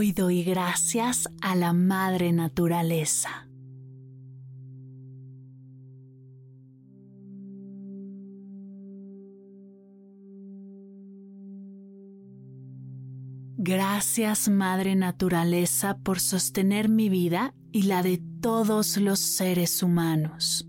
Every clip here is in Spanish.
Hoy doy gracias a la Madre Naturaleza. Gracias Madre Naturaleza por sostener mi vida y la de todos los seres humanos.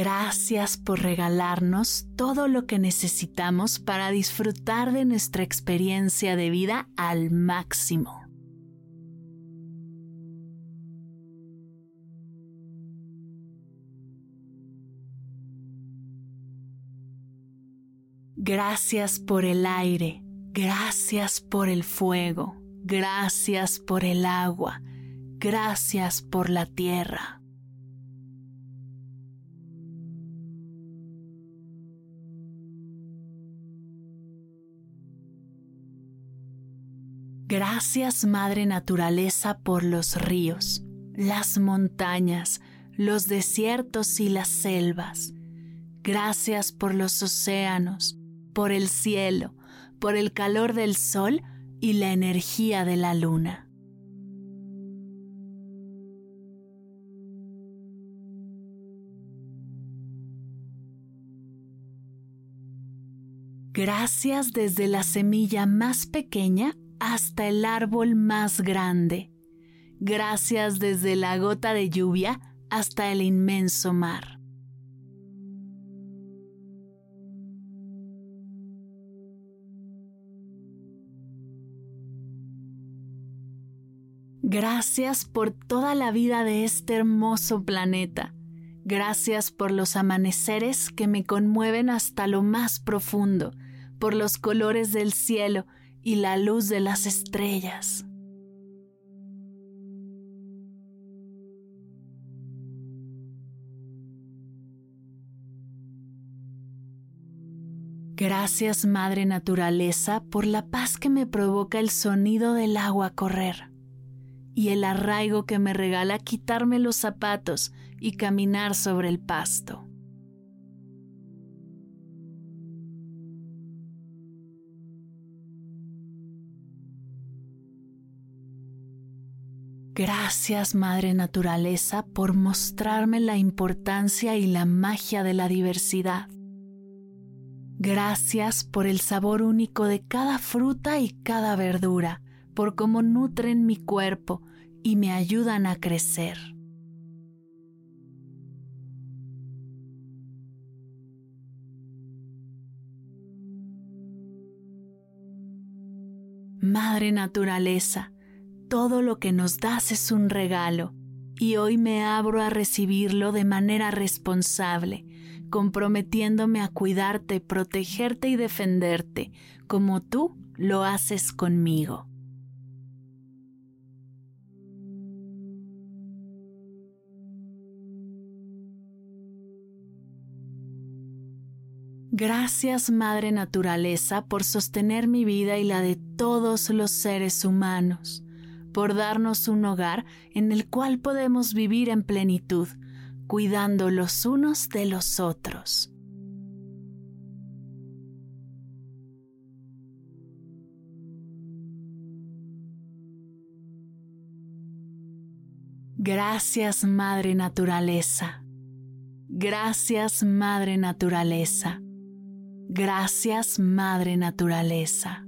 Gracias por regalarnos todo lo que necesitamos para disfrutar de nuestra experiencia de vida al máximo. Gracias por el aire, gracias por el fuego, gracias por el agua, gracias por la tierra. Gracias Madre Naturaleza por los ríos, las montañas, los desiertos y las selvas. Gracias por los océanos, por el cielo, por el calor del sol y la energía de la luna. Gracias desde la semilla más pequeña hasta el árbol más grande. Gracias desde la gota de lluvia hasta el inmenso mar. Gracias por toda la vida de este hermoso planeta. Gracias por los amaneceres que me conmueven hasta lo más profundo, por los colores del cielo y la luz de las estrellas. Gracias Madre Naturaleza por la paz que me provoca el sonido del agua correr y el arraigo que me regala quitarme los zapatos y caminar sobre el pasto. Gracias Madre Naturaleza por mostrarme la importancia y la magia de la diversidad. Gracias por el sabor único de cada fruta y cada verdura, por cómo nutren mi cuerpo y me ayudan a crecer. Madre Naturaleza, todo lo que nos das es un regalo y hoy me abro a recibirlo de manera responsable, comprometiéndome a cuidarte, protegerte y defenderte, como tú lo haces conmigo. Gracias Madre Naturaleza por sostener mi vida y la de todos los seres humanos por darnos un hogar en el cual podemos vivir en plenitud, cuidando los unos de los otros. Gracias Madre Naturaleza. Gracias Madre Naturaleza. Gracias Madre Naturaleza.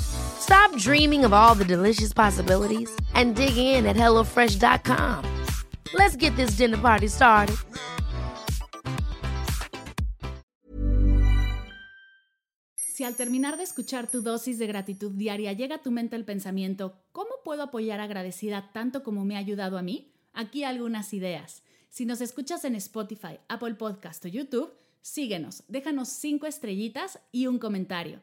Stop dreaming of all the delicious possibilities and dig in at HelloFresh.com. Let's get this dinner party started. Si al terminar de escuchar tu dosis de gratitud diaria llega a tu mente el pensamiento, ¿cómo puedo apoyar agradecida tanto como me ha ayudado a mí? Aquí algunas ideas. Si nos escuchas en Spotify, Apple Podcast o YouTube, Síguenos, déjanos cinco estrellitas y un comentario.